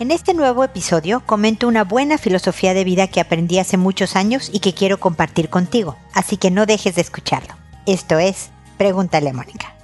En este nuevo episodio comento una buena filosofía de vida que aprendí hace muchos años y que quiero compartir contigo, así que no dejes de escucharlo. Esto es Pregúntale a Mónica.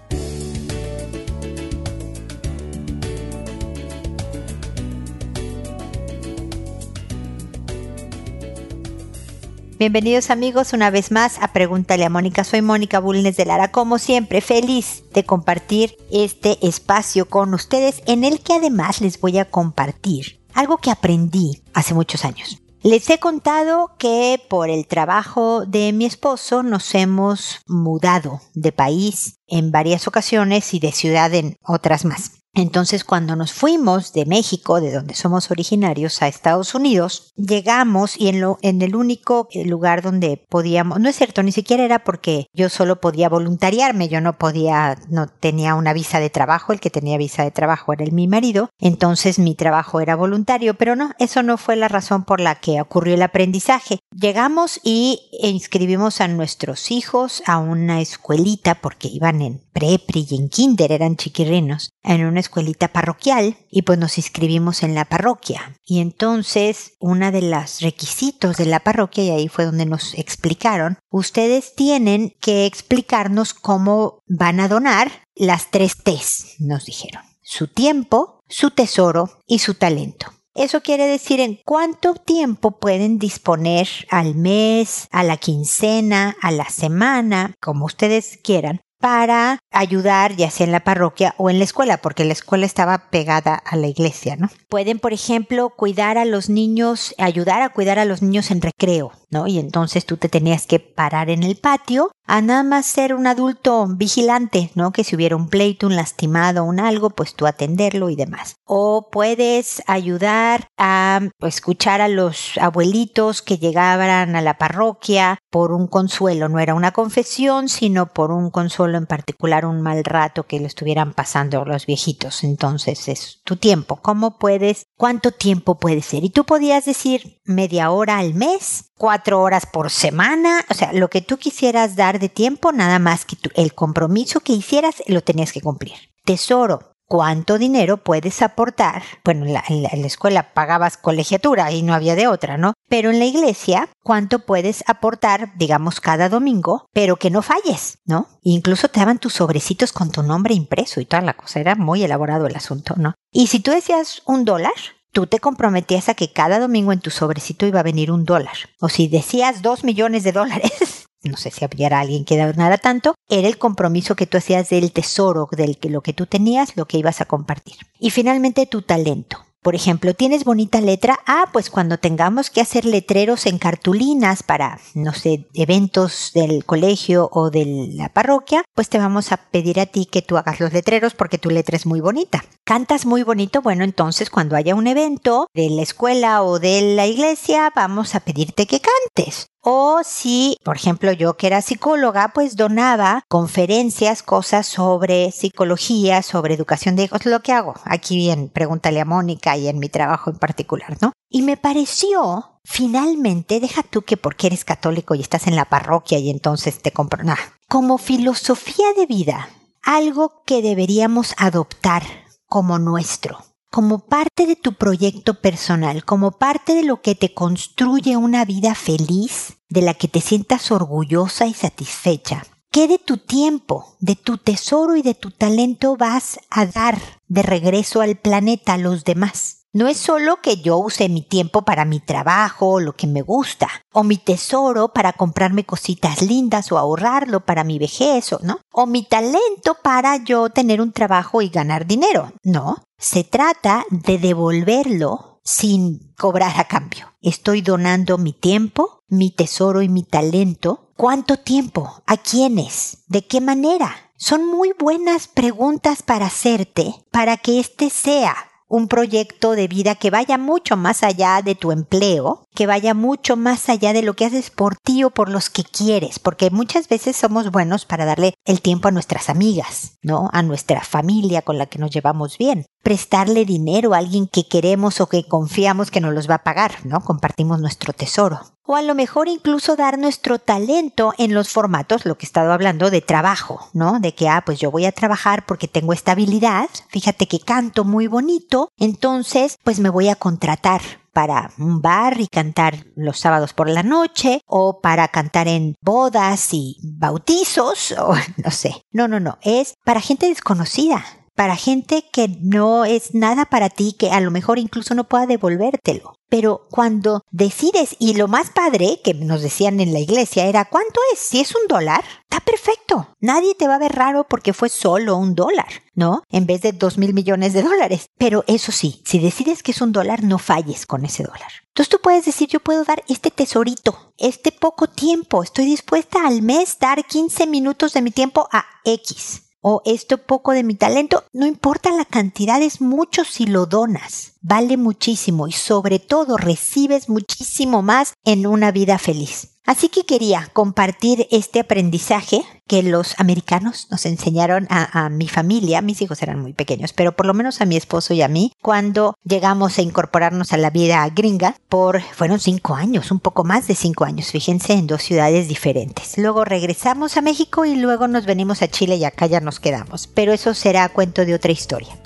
Bienvenidos amigos una vez más a Pregúntale a Mónica. Soy Mónica Bulnes de Lara, como siempre, feliz de compartir este espacio con ustedes en el que además les voy a compartir algo que aprendí hace muchos años. Les he contado que por el trabajo de mi esposo nos hemos mudado de país en varias ocasiones y de ciudad en otras más. Entonces, cuando nos fuimos de México, de donde somos originarios, a Estados Unidos, llegamos y en, lo, en el único lugar donde podíamos, no es cierto, ni siquiera era porque yo solo podía voluntariarme, yo no podía, no tenía una visa de trabajo, el que tenía visa de trabajo era mi marido, entonces mi trabajo era voluntario, pero no, eso no fue la razón por la que ocurrió el aprendizaje. Llegamos y inscribimos a nuestros hijos a una escuelita porque iban en prepri y en kinder, eran chiquirrinos, en una escuelita parroquial y pues nos inscribimos en la parroquia. Y entonces, una de los requisitos de la parroquia, y ahí fue donde nos explicaron, ustedes tienen que explicarnos cómo van a donar las tres T's, nos dijeron. Su tiempo, su tesoro y su talento. Eso quiere decir en cuánto tiempo pueden disponer al mes, a la quincena, a la semana, como ustedes quieran, para ayudar ya sea en la parroquia o en la escuela, porque la escuela estaba pegada a la iglesia, ¿no? Pueden, por ejemplo, cuidar a los niños, ayudar a cuidar a los niños en recreo, ¿no? Y entonces tú te tenías que parar en el patio a nada más ser un adulto vigilante, ¿no? Que si hubiera un pleito, un lastimado, un algo, pues tú atenderlo y demás. O puedes ayudar a pues, escuchar a los abuelitos que llegaban a la parroquia por un consuelo, no era una confesión, sino por un consuelo en particular, un mal rato que le estuvieran pasando los viejitos. Entonces es tu tiempo. ¿Cómo puedes? ¿Cuánto tiempo puede ser? Y tú podías decir media hora al mes, cuatro horas por semana, o sea, lo que tú quisieras dar de tiempo, nada más que el compromiso que hicieras lo tenías que cumplir. Tesoro, cuánto dinero puedes aportar. Bueno, en la, escuela pagabas colegiatura y no había de otra, ¿no? Pero en la iglesia, cuánto puedes aportar, digamos, cada domingo, pero que no falles, ¿no? incluso te daban tus sobrecitos con tu nombre impreso y toda la cosa. Era muy elaborado el asunto, ¿no? Y si tú decías un dólar, tú te comprometías a que cada domingo en tu sobrecito iba a venir un dólar. O si decías dos millones de dólares, no sé si había alguien que donara tanto, era el compromiso que tú hacías del tesoro, del que lo que tú tenías, lo que ibas a compartir. Y finalmente tu talento. Por ejemplo, ¿tienes bonita letra? Ah, pues cuando tengamos que hacer letreros en cartulinas para, no sé, eventos del colegio o de la parroquia, pues te vamos a pedir a ti que tú hagas los letreros porque tu letra es muy bonita. ¿Cantas muy bonito? Bueno, entonces cuando haya un evento de la escuela o de la iglesia, vamos a pedirte que cantes. O si, por ejemplo, yo que era psicóloga, pues donaba conferencias, cosas sobre psicología, sobre educación de hijos, lo que hago. Aquí bien, pregúntale a Mónica y en mi trabajo en particular, ¿no? Y me pareció, finalmente, deja tú que porque eres católico y estás en la parroquia y entonces te compro, nada, como filosofía de vida, algo que deberíamos adoptar como nuestro como parte de tu proyecto personal, como parte de lo que te construye una vida feliz, de la que te sientas orgullosa y satisfecha. ¿Qué de tu tiempo, de tu tesoro y de tu talento vas a dar de regreso al planeta a los demás? No es solo que yo use mi tiempo para mi trabajo, lo que me gusta, o mi tesoro para comprarme cositas lindas o ahorrarlo para mi vejez, ¿no? O mi talento para yo tener un trabajo y ganar dinero. No, se trata de devolverlo sin cobrar a cambio. Estoy donando mi tiempo, mi tesoro y mi talento. ¿Cuánto tiempo? ¿A quiénes? ¿De qué manera? Son muy buenas preguntas para hacerte para que este sea un proyecto de vida que vaya mucho más allá de tu empleo, que vaya mucho más allá de lo que haces por ti o por los que quieres, porque muchas veces somos buenos para darle el tiempo a nuestras amigas, ¿no? A nuestra familia con la que nos llevamos bien. Prestarle dinero a alguien que queremos o que confiamos que nos los va a pagar, ¿no? Compartimos nuestro tesoro. O a lo mejor incluso dar nuestro talento en los formatos, lo que he estado hablando de trabajo, ¿no? De que, ah, pues yo voy a trabajar porque tengo esta habilidad, fíjate que canto muy bonito, entonces pues me voy a contratar para un bar y cantar los sábados por la noche o para cantar en bodas y bautizos o no sé. No, no, no, es para gente desconocida, para gente que no es nada para ti, que a lo mejor incluso no pueda devolvértelo. Pero cuando decides, y lo más padre que nos decían en la iglesia era, ¿cuánto es? Si es un dólar, está perfecto. Nadie te va a ver raro porque fue solo un dólar, ¿no? En vez de dos mil millones de dólares. Pero eso sí, si decides que es un dólar, no falles con ese dólar. Entonces tú puedes decir, yo puedo dar este tesorito, este poco tiempo, estoy dispuesta al mes dar 15 minutos de mi tiempo a X o esto poco de mi talento, no importa la cantidad, es mucho si lo donas. Vale muchísimo y sobre todo recibes muchísimo más en una vida feliz. Así que quería compartir este aprendizaje que los americanos nos enseñaron a, mi familia, mis hijos eran muy pequeños, pero por lo menos a mi esposo y a mí, cuando llegamos a incorporarnos a la vida gringa por, fueron cinco años, un poco más de cinco años, fíjense, en dos ciudades diferentes. Luego regresamos a México y luego nos venimos a Chile y acá ya nos quedamos, pero eso será cuento de otra historia.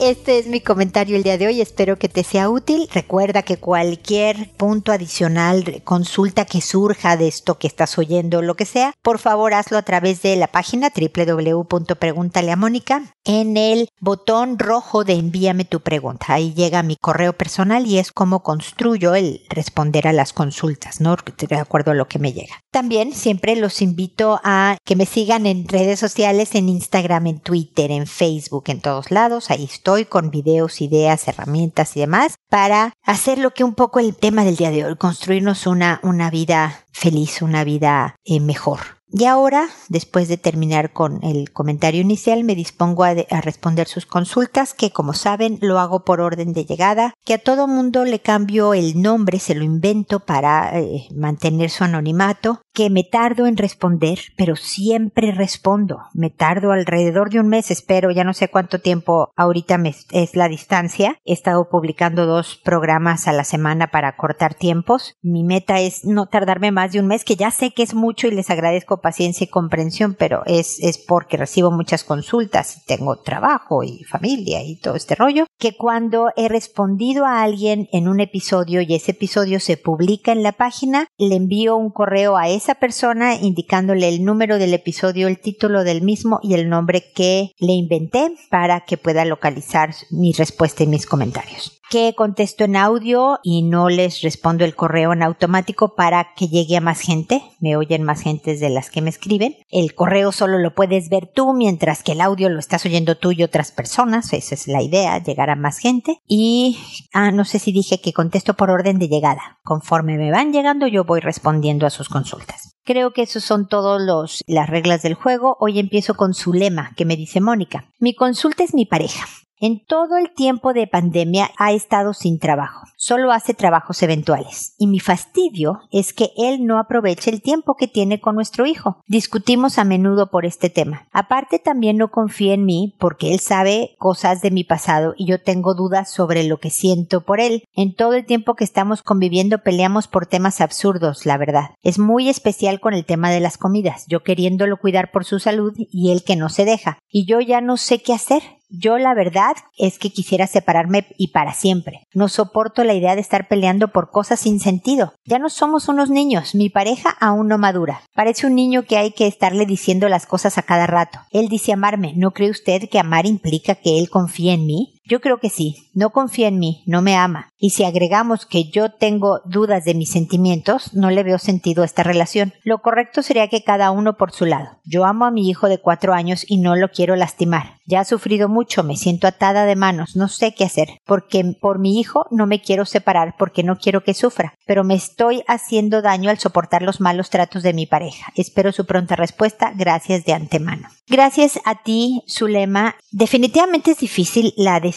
Este es mi comentario el día de hoy, espero que te sea útil. Recuerda que cualquier punto adicional, consulta que surja de esto que estás oyendo, lo que sea, por favor hazlo a través de la página www.preguntaleamónica en el botón rojo de envíame tu pregunta. Ahí llega mi correo personal y es como construyo el responder a las consultas, ¿no? De acuerdo a lo que me llega. También siempre los invito a que me sigan en redes sociales, en Instagram, en Twitter, en Facebook, en todos lados. Ahí estoy con videos, ideas, herramientas y demás para hacer lo que un poco el tema del día de hoy, construirnos una, una vida feliz, una vida eh, mejor. Y ahora, después de terminar con el comentario inicial, me dispongo a, responder sus consultas, que como saben lo hago por orden de llegada, que a todo mundo le cambio el nombre, se lo invento para eh, mantener su anonimato, que me tardo en responder, pero siempre respondo. Me tardo alrededor de un mes, espero, ya no sé cuánto tiempo ahorita es la distancia. He estado publicando dos programas a la semana para cortar tiempos. Mi meta es no tardarme más de un mes, que ya sé que es mucho y les agradezco paciencia y comprensión, pero es, es porque recibo muchas consultas y tengo trabajo y familia y todo este rollo, que cuando he respondido a alguien en un episodio y ese episodio se publica en la página, le envío un correo a esa persona indicándole el número del episodio, el título del mismo y el nombre que le inventé para que pueda localizar mi respuesta y mis comentarios que contesto en audio y no les respondo el correo en automático para que llegue a más gente. Me oyen más gentes de las que me escriben. El correo solo lo puedes ver tú, mientras que el audio lo estás oyendo tú y otras personas. Esa es la idea, llegar a más gente. Y, ah, no sé si dije que contesto por orden de llegada. Conforme me van llegando, yo voy respondiendo a sus consultas. Creo que esos son todos los las reglas del juego. Hoy empiezo con su lema que me dice Mónica. Mi consulta es mi pareja. En todo el tiempo de pandemia ha estado sin trabajo. Solo hace trabajos eventuales. Y mi fastidio es que él no aproveche el tiempo que tiene con nuestro hijo. Discutimos a menudo por este tema. Aparte también no confía en mí porque él sabe cosas de mi pasado y yo tengo dudas sobre lo que siento por él. En todo el tiempo que estamos conviviendo peleamos por temas absurdos, la verdad. Es muy especial con el tema de las comidas. Yo queriéndolo cuidar por su salud y él que no se deja. Y yo ya no sé qué hacer. Yo la verdad es que quisiera separarme y para siempre. No soporto la idea de estar peleando por cosas sin sentido. Ya no somos unos niños, mi pareja aún no madura. Parece un niño que hay que estarle diciendo las cosas a cada rato. Él dice amarme. ¿No cree usted que amar implica que él confíe en mí? Yo creo que sí, no confía en mí, no me ama. Y si agregamos que yo tengo dudas de mis sentimientos, no le veo sentido a esta relación. Lo correcto sería que cada uno por su lado. Yo amo a mi hijo de cuatro años y no lo quiero lastimar. Ya ha sufrido mucho, me siento atada de manos, no sé qué hacer, porque por mi hijo no me quiero separar porque no quiero que sufra, pero me estoy haciendo daño al soportar los malos tratos de mi pareja. Espero su pronta respuesta, gracias de antemano. Gracias a ti, Zulema. Definitivamente es difícil la decisión,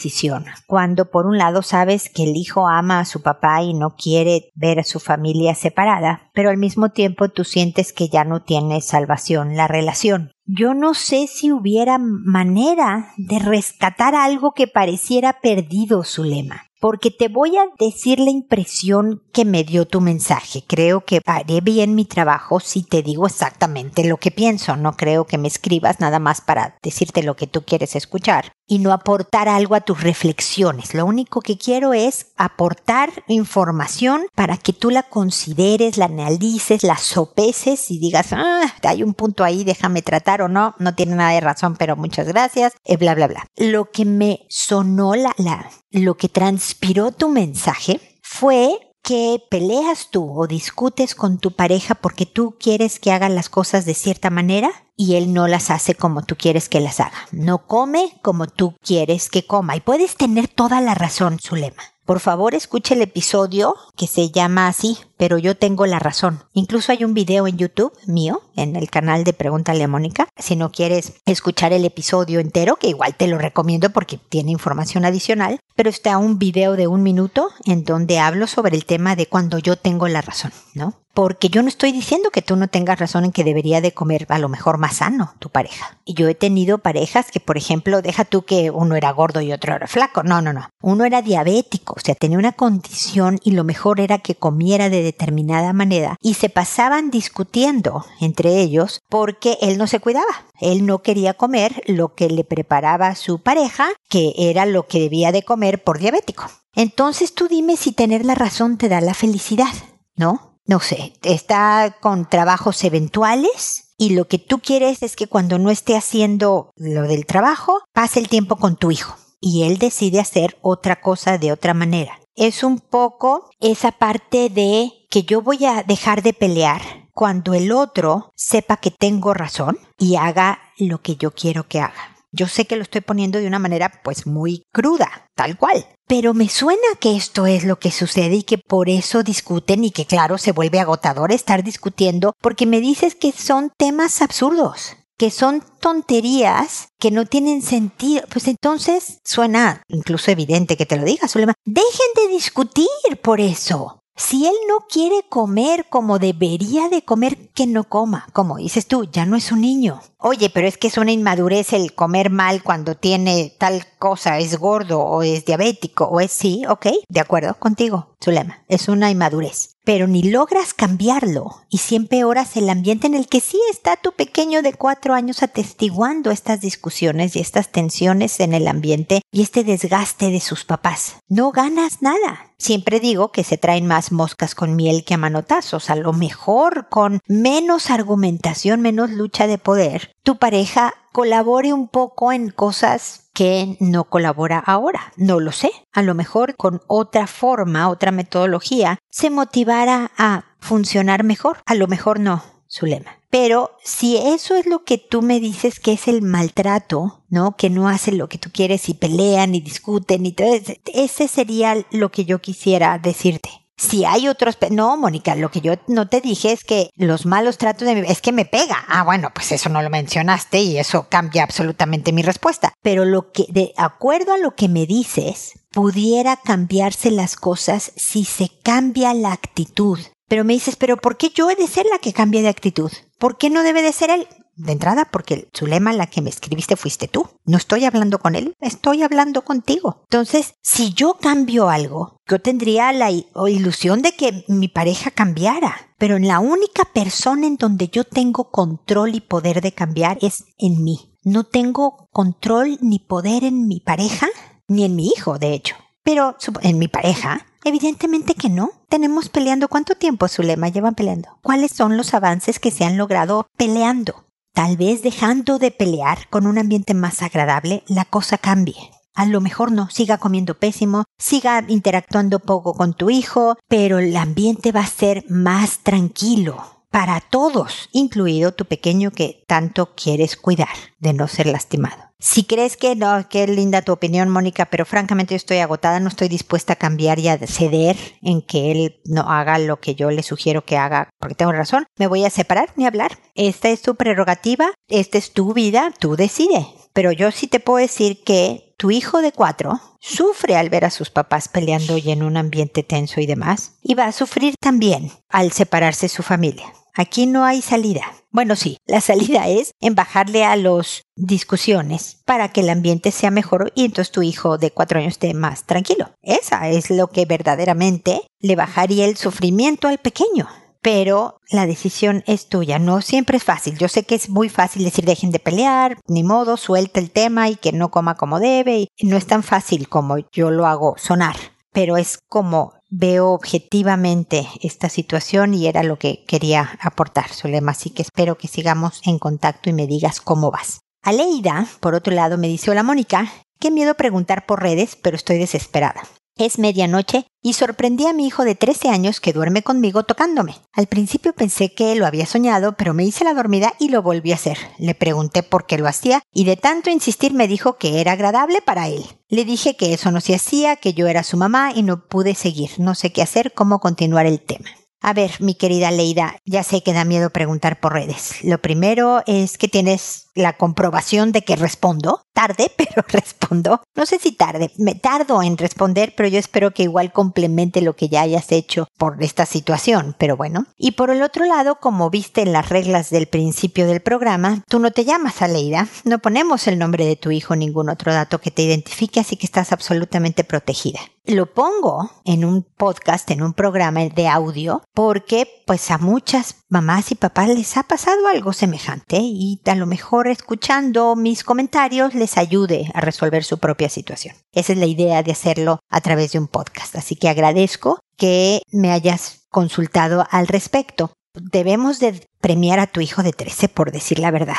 cuando por un lado sabes que el hijo ama a su papá y no quiere ver a su familia separada, pero al mismo tiempo tú sientes que ya no tiene salvación la relación. Yo no sé si hubiera manera de rescatar algo que pareciera perdido, Zulema porque te voy a decir la impresión que me dio tu mensaje. Creo que haré bien mi trabajo si te digo exactamente lo que pienso. No creo que me escribas nada más para decirte lo que tú quieres escuchar y no aportar algo a tus reflexiones. Lo único que quiero es aportar información para que tú la consideres, la analices, la sopeses y digas, ah, hay un punto ahí, déjame tratar o no, no tiene nada de razón, pero muchas gracias, eh, bla, bla, bla. Lo que me sonó la, la, lo que transpiró tu mensaje fue que peleas tú o discutes con tu pareja porque tú quieres que haga las cosas de cierta manera y él no las hace como tú quieres que las haga. No come como tú quieres que coma. Y puedes tener toda la razón, Zulema. Por favor, escuche el episodio que se llama así, pero yo tengo la razón. Incluso hay un video en YouTube mío, en el canal de Pregúntale a Mónica. Si no quieres escuchar el episodio entero, que igual te lo recomiendo porque tiene información adicional, pero está un video de un minuto en donde hablo sobre el tema de cuando yo tengo la razón, ¿no? porque yo no estoy diciendo que tú no tengas razón en que debería de comer a lo mejor más sano tu pareja. Y yo he tenido parejas que, por ejemplo, deja tú que uno era gordo y otro era flaco. No, no, no. Uno era diabético, o sea, tenía una condición y lo mejor era que comiera de determinada manera y se pasaban discutiendo entre ellos porque él no se cuidaba. Él no quería comer lo que le preparaba su pareja, que era lo que debía de comer por diabético. Entonces tú dime si tener la razón te da la felicidad, ¿no? no sé, está con trabajos eventuales y lo que tú quieres es que cuando no esté haciendo lo del trabajo, pase el tiempo con tu hijo y él decide hacer otra cosa de otra manera. Es un poco esa parte de que yo voy a dejar de pelear cuando el otro sepa que tengo razón y haga lo que yo quiero que haga. Yo sé que lo estoy poniendo de una manera pues muy cruda, tal cual. Pero me suena que esto es lo que sucede y que por eso discuten y que claro se vuelve agotador estar discutiendo porque me dices que son temas absurdos que son tonterías que no tienen sentido, pues entonces suena incluso evidente que te lo diga, Zulema. Dejen de discutir por eso. Si él no quiere comer como debería de comer, que no coma. Como dices tú, ya no es un niño. Oye, pero es que es una inmadurez el comer mal cuando tiene tal cosa, es gordo o es diabético o es sí, ok, de acuerdo contigo, Zulema, es una inmadurez. Pero ni logras cambiarlo y siempre oras el ambiente en el que sí está tu pequeño de cuatro años atestiguando estas discusiones y estas tensiones en el ambiente y este desgaste de sus papás. No ganas nada. Siempre digo que se traen más moscas con miel que a manotazos. A lo mejor con menos argumentación, menos lucha de poder, tu pareja colabore un poco en cosas que no colabora ahora. No lo sé. A lo mejor con otra forma, otra metodología, se motivara a funcionar mejor. A lo mejor no, Zulema. Pero si eso es lo que tú me dices que es el maltrato, ¿no? Que no hacen lo que tú quieres y pelean y discuten y todo, ese sería lo que yo quisiera decirte. Si hay otros... No, Mónica, lo que yo no te dije es que los malos tratos de mi... es que me pega. Ah, bueno, pues eso no lo mencionaste y eso cambia absolutamente mi respuesta. Pero lo que, de acuerdo a lo que me dices, pudiera cambiarse las cosas si se cambia la actitud. Pero me dices, pero ¿por qué yo he de ser la que cambie de actitud? ¿Por qué no debe de ser él? De entrada, porque Zulema, la que me escribiste, fuiste tú. No estoy hablando con él, estoy hablando contigo. Entonces, si yo cambio algo, yo tendría la ilusión de que mi pareja cambiara. Pero la única persona en donde yo tengo control y poder de cambiar es en mí. No tengo control ni poder en mi pareja, ni en mi hijo, de hecho. Pero en mi pareja, Evidentemente que no. Tenemos peleando. ¿Cuánto tiempo, Zulema, llevan peleando? ¿Cuáles son los avances que se han logrado peleando? Tal vez dejando de pelear con un ambiente más agradable, la cosa cambie. A lo mejor no, siga comiendo pésimo, siga interactuando poco con tu hijo, pero el ambiente va a ser más tranquilo para todos, incluido tu pequeño que tanto quieres cuidar de no ser lastimado. Si crees que no, qué linda tu opinión, Mónica, pero francamente yo estoy agotada, no estoy dispuesta a cambiar y a ceder en que él no haga lo que yo le sugiero que haga, porque tengo razón, me voy a separar ni hablar. Esta es tu prerrogativa, esta es tu vida, tú decides. Pero yo sí te puedo decir que tu hijo de cuatro sufre al ver a sus papás peleando y en un ambiente tenso y demás, y va a sufrir también al separarse su familia Aquí no hay salida. Bueno, sí, la salida es en bajarle a los discusiones para que el ambiente sea mejor y entonces tu hijo de cuatro años esté más tranquilo. Esa es lo que verdaderamente le bajaría el sufrimiento al pequeño pero la decisión es tuya. No siempre es fácil. Yo sé que es muy fácil decir dejen de pelear, ni modo, suelta el tema y que no coma como debe. Y no es tan fácil como yo lo hago sonar, pero es como veo objetivamente esta situación y era lo que quería aportar, Solema. Así que espero que sigamos en contacto y me digas cómo vas. Aleida, por otro lado, me dice, hola Mónica, qué miedo preguntar por redes, pero estoy desesperada. Es medianoche y sorprendí a mi hijo de 13 años que duerme conmigo tocándome. Al principio pensé que lo había soñado, pero me hice la dormida y lo volví a hacer. Le pregunté por qué lo hacía y de tanto insistir me dijo que era agradable para él. Le dije que eso no se hacía, que yo era su mamá y no pude seguir. No sé qué hacer, cómo continuar el tema. A ver, mi querida Leida, ya sé que da miedo preguntar por redes. Lo primero es que tienes la comprobación de que respondo. Tarde, pero respondo. No sé si tarde, me tardo en responder, pero yo espero que igual complemente lo que ya hayas hecho por esta situación, pero bueno. Y por el otro lado, como viste en las reglas del principio del programa, tú no te llamas Aleida, no ponemos el nombre de tu hijo ningún otro dato que te identifique, así que estás absolutamente protegida. Lo pongo en un podcast, en un programa de audio, porque pues a muchas mamás y papás les ha pasado algo semejante y a lo mejor escuchando mis comentarios les ayude a resolver su propia situación. Esa es la idea de hacerlo a través de un podcast. Así que agradezco que me hayas consultado al respecto. Debemos de premiar a tu hijo de 13 por decir la verdad.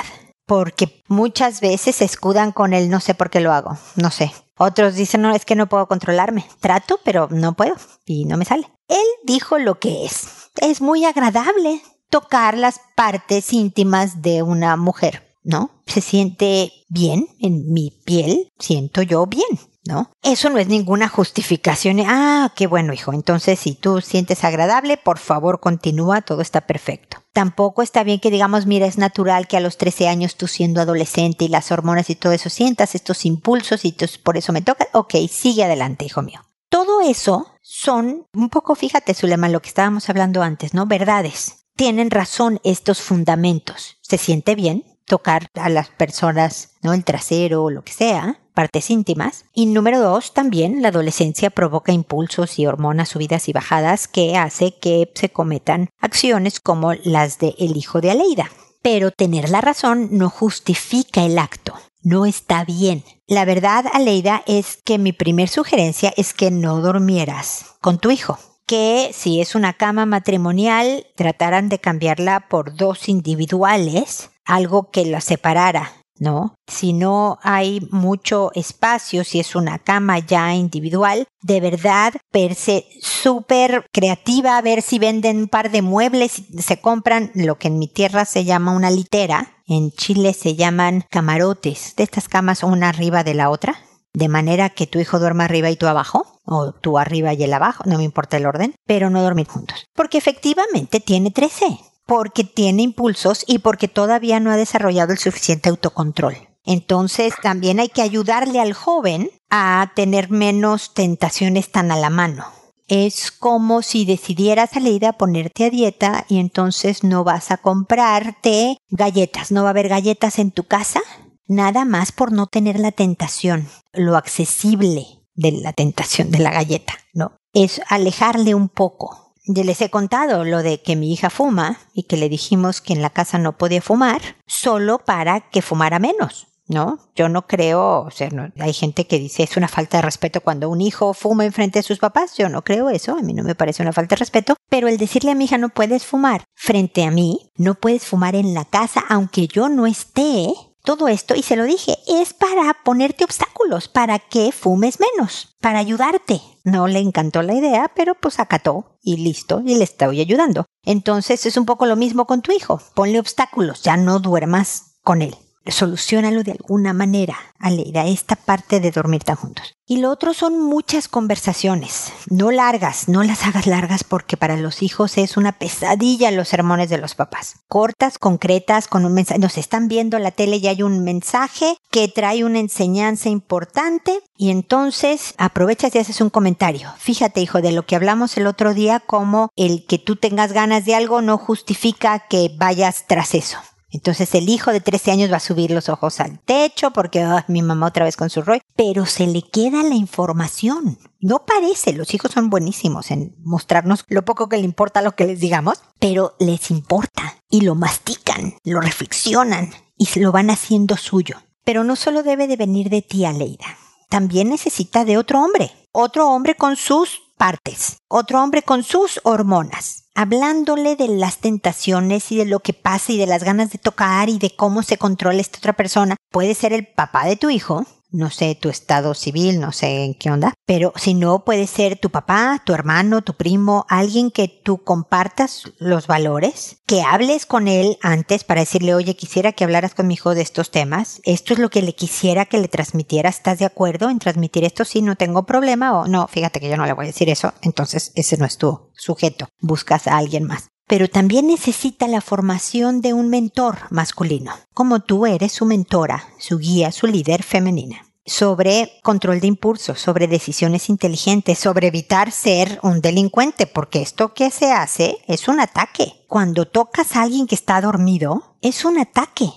Porque muchas veces se escudan con el no sé por qué lo hago, no sé. Otros dicen, no, es que no puedo controlarme. Trato, pero no puedo y no me sale. Él dijo lo que es. Es muy agradable tocar las partes íntimas de una mujer. ¿no? Se siente bien en mi piel, siento yo bien, ¿no? Eso no es ninguna justificación. Ah, qué bueno, hijo. Entonces, si tú sientes agradable, por favor, continúa, todo está perfecto. Tampoco está bien que digamos, mira, es natural que a los 13 años tú siendo adolescente y las hormonas y todo eso sientas estos impulsos y por eso me toca. Ok, sigue adelante, hijo mío. Todo eso son un poco, fíjate, Zulema, lo que estábamos hablando antes, ¿no? Verdades. Tienen razón estos fundamentos. ¿Se siente bien? Tocar a las personas, ¿no? El trasero o lo que sea, partes íntimas. Y número dos, también la adolescencia provoca impulsos y hormonas subidas y bajadas que hace que se cometan acciones como las de el hijo de Aleida. Pero tener la razón no justifica el acto. No está bien. La verdad, Aleida, es que mi primer sugerencia es que no durmieras con tu hijo que si es una cama matrimonial, trataran de cambiarla por dos individuales algo que la separara, ¿no? Si no hay mucho espacio, si es una cama ya individual, de verdad, verse súper creativa, a ver si venden un par de muebles, se compran lo que en mi tierra se llama una litera, en Chile se llaman camarotes, de estas camas una arriba de la otra, de manera que tu hijo duerma arriba y tú abajo, o tú arriba y él abajo, no me importa el orden, pero no dormir juntos, porque efectivamente tiene 13 porque tiene impulsos y porque todavía no ha desarrollado el suficiente autocontrol. Entonces también hay que ayudarle al joven a tener menos tentaciones tan a la mano. Es como si decidieras, a ponerte a dieta y entonces no vas a comprarte galletas, no va a haber galletas en tu casa, nada más por no tener la tentación, lo accesible de la tentación de la galleta, ¿no? Es alejarle un poco ya les he contado lo de que mi hija fuma y que le dijimos que en la casa no podía fumar solo para que fumara menos. ¿no? Yo no creo, o sea, hay gente que dice es una falta de respeto cuando un hijo fuma enfrente de sus papás, yo no creo eso, a mí no me parece una falta de respeto, pero el decirle a mi hija no puedes fumar frente a mí, no puedes fumar en la casa aunque yo no esté, todo esto, y se lo dije, es para ponerte obstáculos, para que fumes menos, para ayudarte. No le encantó la idea, pero pues acató y listo, y le estoy ayudando. Entonces es un poco lo mismo con tu hijo, ponle obstáculos, ya no duermas con él. Solucionalo de alguna manera, Aleida, esta parte de dormir tan juntos. Y lo otro son muchas conversaciones, no largas, no las hagas largas porque para los hijos es una pesadilla los sermones de los papás. Cortas, concretas, con un mensaje. Nos están viendo la tele y hay un mensaje que trae una enseñanza importante y entonces aprovechas y haces un comentario. Fíjate, hijo, de lo que hablamos el otro día, como el que tú tengas ganas de algo no justifica que vayas tras eso. Entonces el hijo de 13 años va a subir los ojos al techo porque mi mamá otra vez con su Roy, pero se le queda la información. No parece, los hijos son buenísimos en mostrarnos lo poco que le importa lo que les digamos, pero les importa y lo mastican, lo reflexionan y lo van haciendo suyo. Pero no solo debe de venir de ti, Aleida, también necesita de otro hombre, otro hombre con sus partes, otro hombre con sus hormonas hablándole de las tentaciones y de lo que pasa y de las ganas de tocar y de cómo se controla esta otra persona. Puede ser el papá de tu hijo, no sé tu estado civil, no sé en qué onda, pero si no puede ser tu papá, tu hermano, tu primo, alguien que tú compartas los valores, que hables con él antes para decirle, oye, quisiera que hablaras con mi hijo de estos temas, esto es lo que le quisiera que le transmitiera, ¿estás de acuerdo en transmitir esto? Sí, no tengo problema o no, fíjate que yo no le voy a decir eso, entonces ese no es tu sujeto, buscas a alguien más pero también necesita la formación de un mentor masculino, como tú eres su mentora, su guía, su líder femenina sobre control de impulsos, sobre decisiones inteligentes, sobre evitar ser un delincuente, porque esto que se hace es un ataque. Cuando tocas a alguien que está dormido, es un ataque.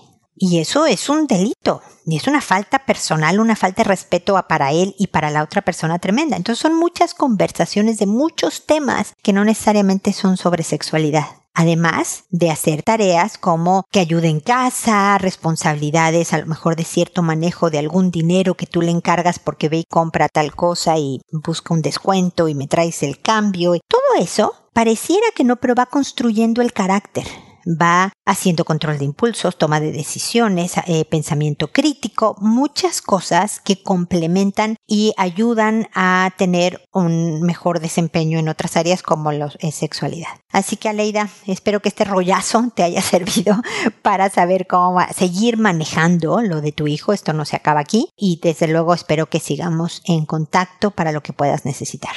Y eso es un delito. Y es una falta personal, una falta de respeto para él y para la otra persona tremenda. Entonces son muchas conversaciones de muchos temas que no necesariamente son sobre sexualidad además de hacer tareas como que ayude en casa, responsabilidades a lo mejor de cierto manejo de algún dinero que tú le encargas porque ve y compra tal cosa y busca un descuento y me traes el cambio. Todo eso pareciera que no, pero va construyendo el carácter va haciendo control de impulsos, toma de decisiones, eh, pensamiento crítico, muchas cosas que complementan y ayudan a tener un mejor desempeño en otras áreas como la sexualidad. Así que Aleida, espero que este rollazo te haya servido para saber cómo va, seguir manejando lo de tu hijo. Esto no se acaba aquí y desde luego espero que sigamos en contacto para lo que puedas necesitar.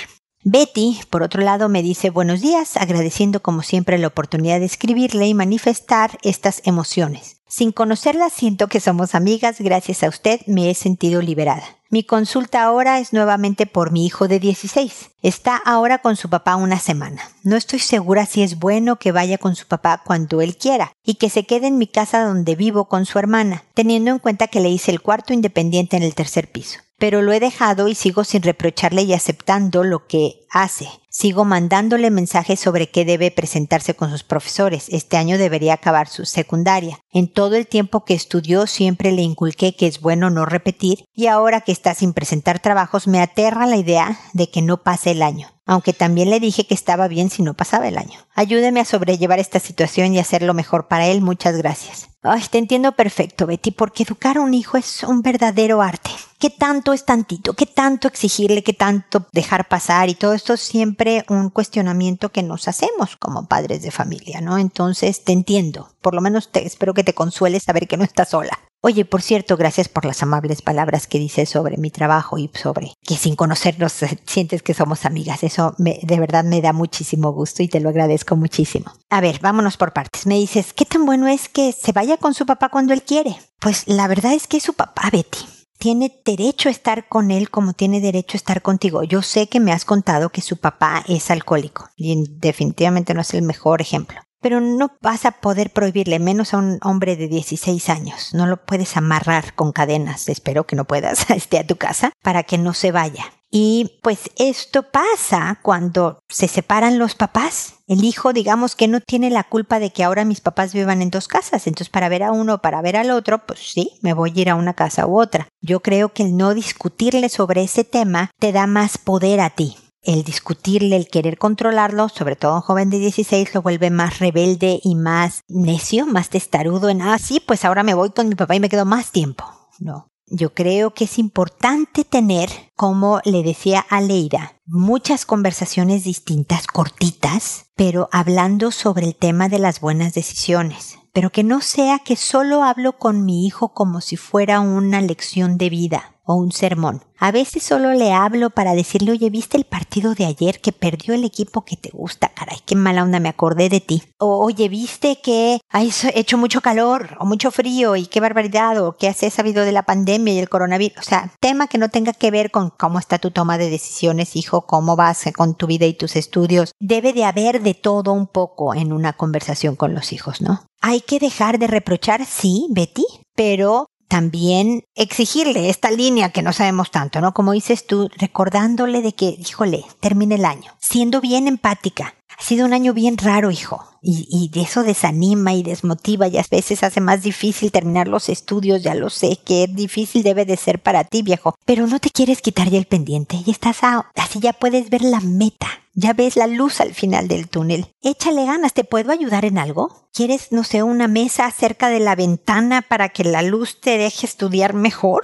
Betty, por otro lado, me dice buenos días, agradeciendo como siempre la oportunidad de escribirle y manifestar estas emociones. Sin conocerla, siento que somos amigas, gracias a usted me he sentido liberada. Mi consulta ahora es nuevamente por mi hijo de 16. Está ahora con su papá una semana. No estoy segura si es bueno que vaya con su papá cuando él quiera y que se quede en mi casa donde vivo con su hermana, teniendo en cuenta que le hice el cuarto independiente en el tercer piso pero lo he dejado y sigo sin reprocharle y aceptando lo que hace. Sigo mandándole mensajes sobre qué debe presentarse con sus profesores. Este año debería acabar su secundaria. En todo el tiempo que estudió siempre le inculqué que es bueno no repetir y ahora que está sin presentar trabajos me aterra la idea de que no pase el año aunque también le dije que estaba bien si no pasaba el año. Ayúdeme a sobrellevar esta situación y hacerlo mejor para él. Muchas gracias. Ay, te entiendo perfecto, Betty, porque educar a un hijo es un verdadero arte. ¿Qué tanto es tantito? ¿Qué tanto exigirle? ¿Qué tanto dejar pasar? Y todo esto es siempre un cuestionamiento que nos hacemos como padres de familia, ¿no? Entonces te entiendo. Por lo menos te espero que te consueles saber que no estás sola. Oye, por cierto, gracias por las amables palabras que dices sobre mi trabajo y sobre que sin conocernos sientes que somos amigas. Eso de verdad me da muchísimo gusto y te lo agradezco muchísimo. A ver, vámonos por partes. Me dices, ¿qué tan bueno es que se vaya con su papá cuando él quiere? Pues la verdad es que su papá, Betty tiene derecho a estar con él como tiene derecho a estar contigo. Yo sé que me has contado que su papá es alcohólico y definitivamente no es el mejor ejemplo pero no vas a poder prohibirle menos a un hombre de 16 años. No lo puedes amarrar con cadenas, espero que no puedas, esté a tu casa, para que no se vaya. Y pues esto pasa cuando se separan los papás. El hijo, digamos que no tiene la culpa de que ahora mis papás vivan en dos casas. Entonces, para ver a uno, para ver al otro, pues sí, me voy a ir a una casa u otra. Yo creo que el no discutirle sobre ese tema te da más poder a ti el discutirle, el querer controlarlo, sobre todo un joven de 16, lo vuelve más rebelde y más necio, más testarudo en, ah, sí, pues ahora me voy con mi papá y me quedo más tiempo. No. Yo creo que es importante tener, como le decía a Leira, muchas conversaciones distintas, cortitas, pero hablando sobre el tema de las buenas decisiones pero que no sea que solo hablo con mi hijo como si fuera una lección de vida o un sermón. A veces solo le hablo para decirle, oye, ¿viste el partido de ayer que perdió el equipo que te gusta? Caray, qué mala onda, me acordé de ti. O, oye, ¿viste que ha hecho mucho calor o mucho frío y qué barbaridad o qué has sabido de la pandemia y el coronavirus? O sea, tema que no tenga que ver con cómo está tu toma de decisiones, hijo, cómo vas con tu vida y tus estudios. Debe de haber de todo un poco en una conversación con los hijos, ¿no? Hay que dejar de reprochar, sí, Betty, pero también exigirle esta línea que no sabemos tanto, ¿no? Como dices tú, recordándole de que, híjole, termine el año, siendo bien empática. Ha sido un año bien raro, hijo, y, y eso desanima y desmotiva y a veces hace más difícil terminar los estudios, ya lo sé, que difícil debe de ser para ti, viejo, pero no te quieres quitar ya el pendiente y estás así ya puedes ver la meta, ya ves la luz al final del túnel. Échale ganas, ¿te puedo ayudar en algo? ¿Quieres, no sé, una mesa cerca de la ventana para que la luz te deje estudiar mejor?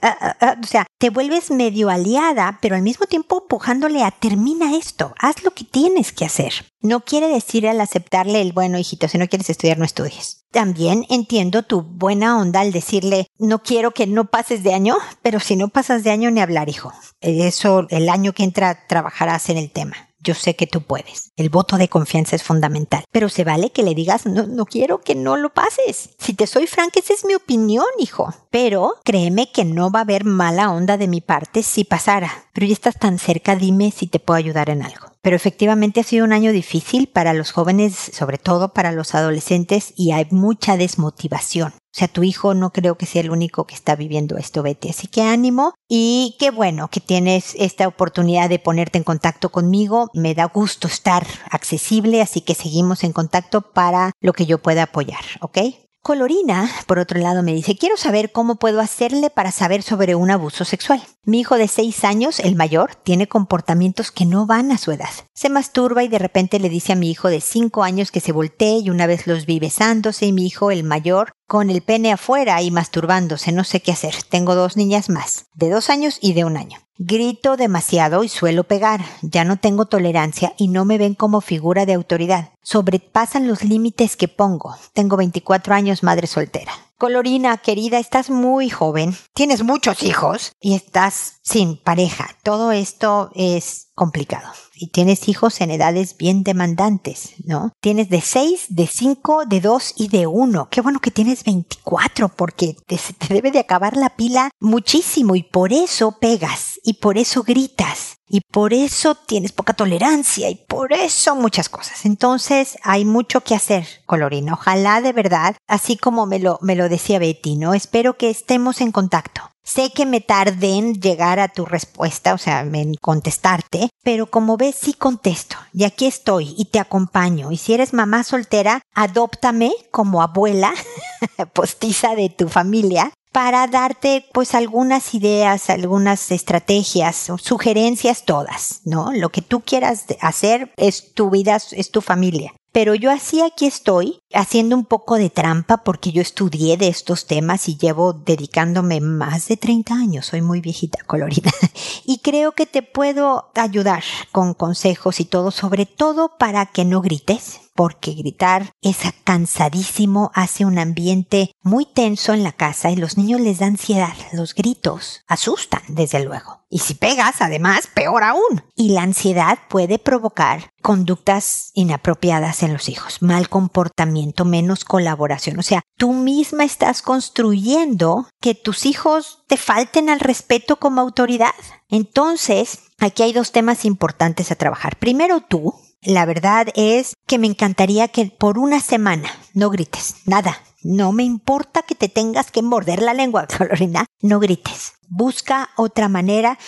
Ah, o sea, te vuelves medio aliada, pero al mismo tiempo empujándole a termina esto, haz lo que tienes que hacer. No quiere decir al aceptarle el bueno, hijito, si no quieres estudiar, no estudies. También entiendo tu buena onda al decirle, no quiero que no pases de año, pero si no pasas de año ni hablar, hijo. Eso el año que entra trabajarás en el tema. Yo sé que tú puedes. El voto de confianza es fundamental. Pero se vale que le digas, no, no quiero que no lo pases. Si te soy franca, esa es mi opinión, hijo. Pero créeme que no va a haber mala onda de mi parte si pasara. Pero ya estás tan cerca, dime si te puedo ayudar en algo pero efectivamente ha sido un año difícil para los jóvenes, sobre todo para los adolescentes, y hay mucha desmotivación. O sea, tu hijo no creo que sea el único que está viviendo esto, Betty. Así que ánimo y qué bueno que tienes esta oportunidad de ponerte en contacto conmigo. Me da gusto estar accesible, así que seguimos en contacto para lo que yo pueda apoyar, ¿ok? Colorina, por otro lado, me dice, quiero saber cómo puedo hacerle para saber sobre un abuso sexual. Mi hijo de 6 años, el mayor, tiene comportamientos que no van a su edad. Se masturba y de repente le dice a mi hijo de 5 años que se voltee y una vez los vi besándose y mi hijo, el mayor, con el pene afuera y masturbándose, no sé qué hacer. Tengo dos niñas más, de dos años y de un año. Grito demasiado y suelo pegar. Ya no tengo tolerancia y no me ven como figura de autoridad. Sobrepasan los límites que pongo. Tengo 24 años, madre soltera. Colorina, querida, estás muy joven, tienes muchos hijos y estás sin pareja. Todo esto es complicado. Y tienes hijos en edades bien demandantes, ¿no? Tienes de 6, de 5, de 2 y de 1. Qué bueno que tienes 24 porque te, te debe de acabar la pila muchísimo y por eso pegas y por eso gritas y por eso tienes poca tolerancia y por eso muchas cosas. Entonces hay mucho que hacer, Colorina. Ojalá de verdad, así como me lo, me lo decía Betty, ¿no? Espero que estemos en contacto. Sé que me tardé en llegar a tu respuesta, o sea, en contestarte, pero como ves, sí contesto. Y aquí estoy y te acompaño. Y si eres mamá soltera, adóptame como abuela postiza de tu familia para darte pues algunas ideas, algunas estrategias, sugerencias todas, ¿no? Lo que tú quieras hacer es tu vida, es tu familia. Pero yo así aquí estoy, haciendo un poco de trampa porque yo estudié de estos temas y llevo dedicándome más de 30 años, soy muy viejita colorida. y creo que te puedo ayudar con consejos y todo, sobre todo para que no grites, porque gritar es cansadísimo, hace un ambiente muy tenso en la casa y los niños les da ansiedad. Los gritos asustan, desde luego. Y si pegas, además, peor aún. Y la ansiedad puede provocar conductas inapropiadas en los hijos, mal comportamiento, menos colaboración. O sea, tú misma estás construyendo que tus hijos te falten al respeto como autoridad. Entonces, aquí hay dos temas importantes a trabajar. Primero tú, la verdad es que me encantaría que por una semana no grites, nada. No me importa que te tengas que morder la lengua, Carolina. No grites. Busca otra manera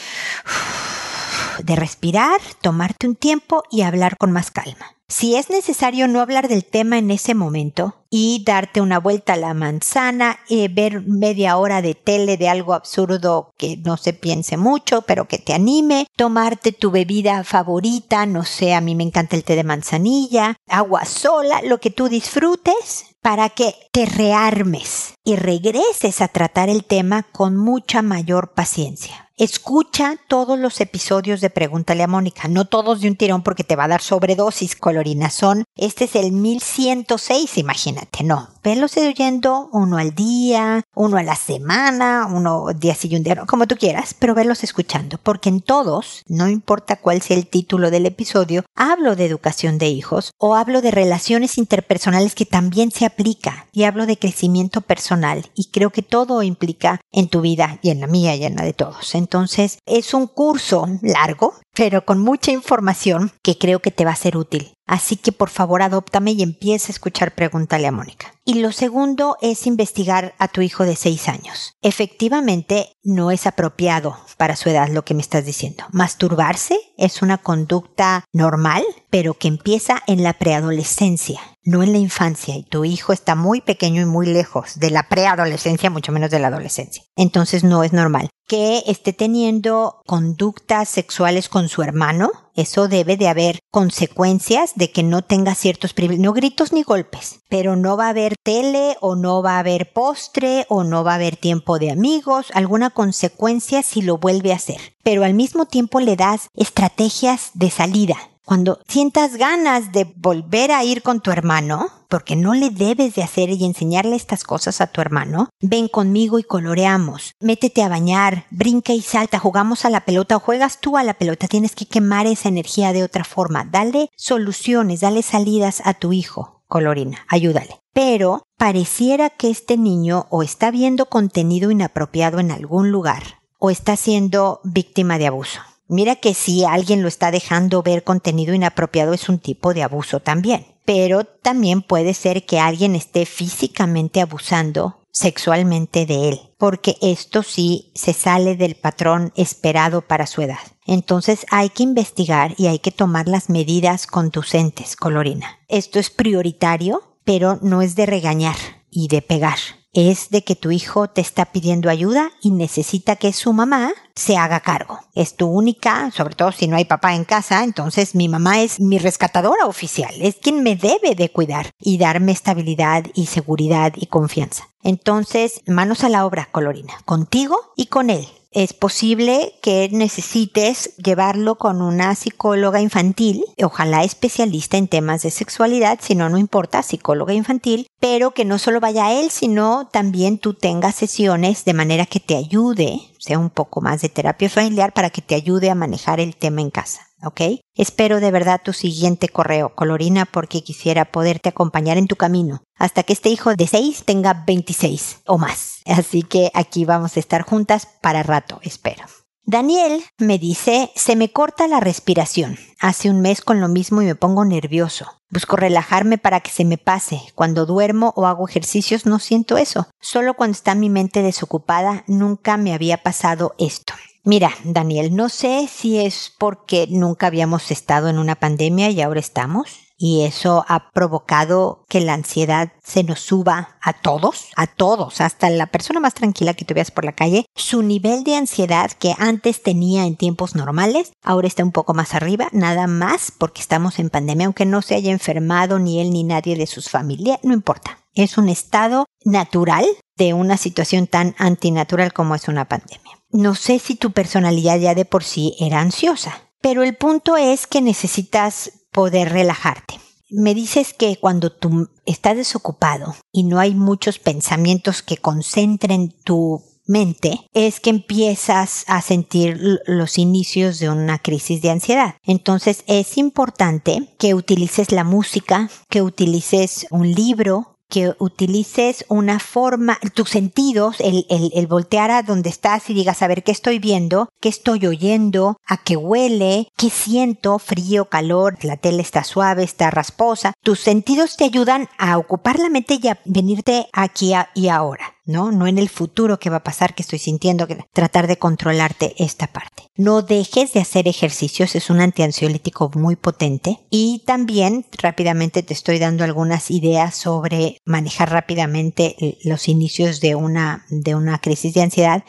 de respirar, tomarte un tiempo y hablar con más calma. Si es necesario no hablar del tema en ese momento y darte una vuelta a la manzana, y ver media hora de tele de algo absurdo que no se piense mucho, pero que te anime, tomarte tu bebida favorita, no sé, a mí me encanta el té de manzanilla, agua sola, lo que tú disfrutes, para que te rearmes y regreses a tratar el tema con mucha mayor paciencia Escucha todos los episodios de Pregúntale a Mónica, no todos de un tirón porque te va a dar sobredosis colorina. Son, este es el 1106, imagínate, no. Velos oyendo uno al día, uno a la semana, uno día sí y un día, como tú quieras, pero velos escuchando, porque en todos, no importa cuál sea el título del episodio, hablo de educación de hijos o hablo de relaciones interpersonales que también se aplica y hablo de crecimiento personal y creo que todo implica en tu vida y en la mía y en la de todos. Entonces, es un curso largo, pero con mucha información que creo que te va a ser útil. Así que por favor adóptame y empieza a escuchar Pregúntale a Mónica. Y lo segundo es investigar a tu hijo de 6 años. Efectivamente, no es apropiado para su edad lo que me estás diciendo. Masturbarse es una conducta normal, pero que empieza en la preadolescencia, no en la infancia. Y tu hijo está muy pequeño y muy lejos de la preadolescencia, mucho menos de la adolescencia. Entonces no es normal que esté teniendo conductas sexuales con su hermano, eso debe de haber consecuencias de que no tenga ciertos privilegios, no gritos ni golpes, pero no va a haber tele o no va a haber postre o no va a haber tiempo de amigos, alguna consecuencia si lo vuelve a hacer. Pero al mismo tiempo le das estrategias de salida. Cuando sientas ganas de volver a ir con tu hermano, porque no le debes de hacer y enseñarle estas cosas a tu hermano, ven conmigo y coloreamos, métete a bañar, brinca y salta, jugamos a la pelota o juegas tú a la pelota, tienes que quemar esa energía de otra forma, dale soluciones, dale salidas a tu hijo, colorina, ayúdale. Pero pareciera que este niño o está viendo contenido inapropiado en algún lugar o está siendo víctima de abuso. Mira que si alguien lo está dejando ver contenido inapropiado es un tipo de abuso también. Pero también puede ser que alguien esté físicamente abusando sexualmente de él, porque esto sí se sale del patrón esperado para su edad. Entonces hay que investigar y hay que tomar las medidas conducentes, Colorina. Esto es prioritario, pero no es de regañar y de pegar es de que tu hijo te está pidiendo ayuda y necesita que su mamá se haga cargo. Es tu única, sobre todo si no hay papá en casa, entonces mi mamá es mi rescatadora oficial, es quien me debe de cuidar y darme estabilidad y seguridad y confianza. Entonces, manos a la obra, Colorina, contigo y con él es posible que necesites llevarlo con una psicóloga infantil, ojalá especialista en temas de sexualidad, si no, no importa, psicóloga infantil, pero que no solo vaya él, sino también tú tengas sesiones de manera que te ayude, sea un poco más de terapia familiar para que te ayude a manejar el tema en casa. ¿Ok? Espero de verdad tu siguiente correo, Colorina, porque quisiera poderte acompañar en tu camino hasta que este hijo de 6 tenga 26 o más. Así que aquí vamos a estar juntas para rato, espero. Daniel me dice, se me corta la respiración. Hace un mes con lo mismo y me pongo nervioso. Busco relajarme para que se me pase. Cuando duermo o hago ejercicios no siento eso. Solo cuando está mi mente desocupada nunca me había pasado esto. Mira, Daniel, no sé si es porque nunca habíamos estado en una pandemia y ahora estamos, y eso ha provocado que la ansiedad se nos suba a todos, a todos, hasta la persona más tranquila que tú veas por la calle. Su nivel de ansiedad que antes tenía en tiempos normales, ahora está un poco más arriba, nada más porque estamos en pandemia, aunque no se haya enfermado ni él ni nadie de sus familias, no importa. Es un estado natural de una situación tan antinatural como es una pandemia. No sé si tu personalidad ya de por sí era ansiosa, pero el punto es que necesitas poder relajarte. Me dices que cuando tú estás desocupado y no hay muchos pensamientos que concentren tu mente, es que empiezas a sentir los inicios de una crisis de ansiedad. Entonces es importante que utilices la música, que utilices un libro, que utilices una forma, tus sentidos, el, el, el, voltear a donde estás y digas, a ver, ¿qué estoy viendo? ¿Qué estoy oyendo? ¿A qué huele? ¿Qué siento? Frío, calor, la tela está suave, está rasposa. Tus sentidos te ayudan a ocupar la mente y a venirte aquí y ahora. ¿No? No en el futuro que va a pasar, que estoy sintiendo, que tratar de controlarte esta parte. No dejes de hacer ejercicios, es un antiansiolítico muy potente. Y también rápidamente te estoy dando algunas ideas sobre manejar rápidamente los inicios de una, de una crisis de ansiedad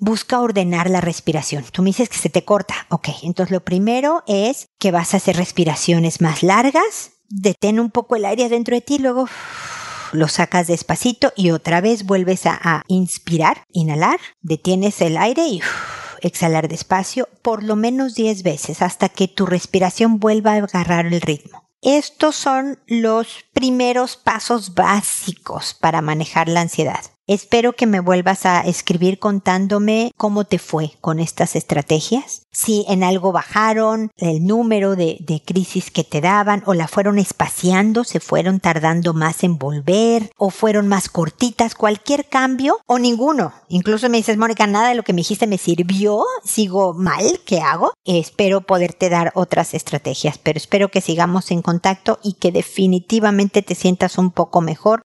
busca ordenar la respiración. Tú me dices que se te corta. Ok, entonces lo primero es que vas a hacer respiraciones más largas. Detén un poco el aire dentro de ti, luego lo sacas despacito y otra vez vuelves a, inspirar, inhalar, detienes el aire y exhalar despacio por lo menos 10 veces hasta que tu respiración vuelva a agarrar el ritmo. Estos son los primeros pasos básicos para manejar la ansiedad. Espero que me vuelvas a escribir contándome cómo te fue con estas estrategias. Si en algo bajaron el número de, de, crisis que te daban o la fueron espaciando, se fueron tardando más en volver o fueron más cortitas, cualquier cambio o ninguno. Incluso me dices, Mónica, nada de lo que me dijiste me sirvió, sigo mal, ¿qué hago? Espero poderte dar otras estrategias, pero espero que sigamos en contacto y que definitivamente te sientas un poco mejor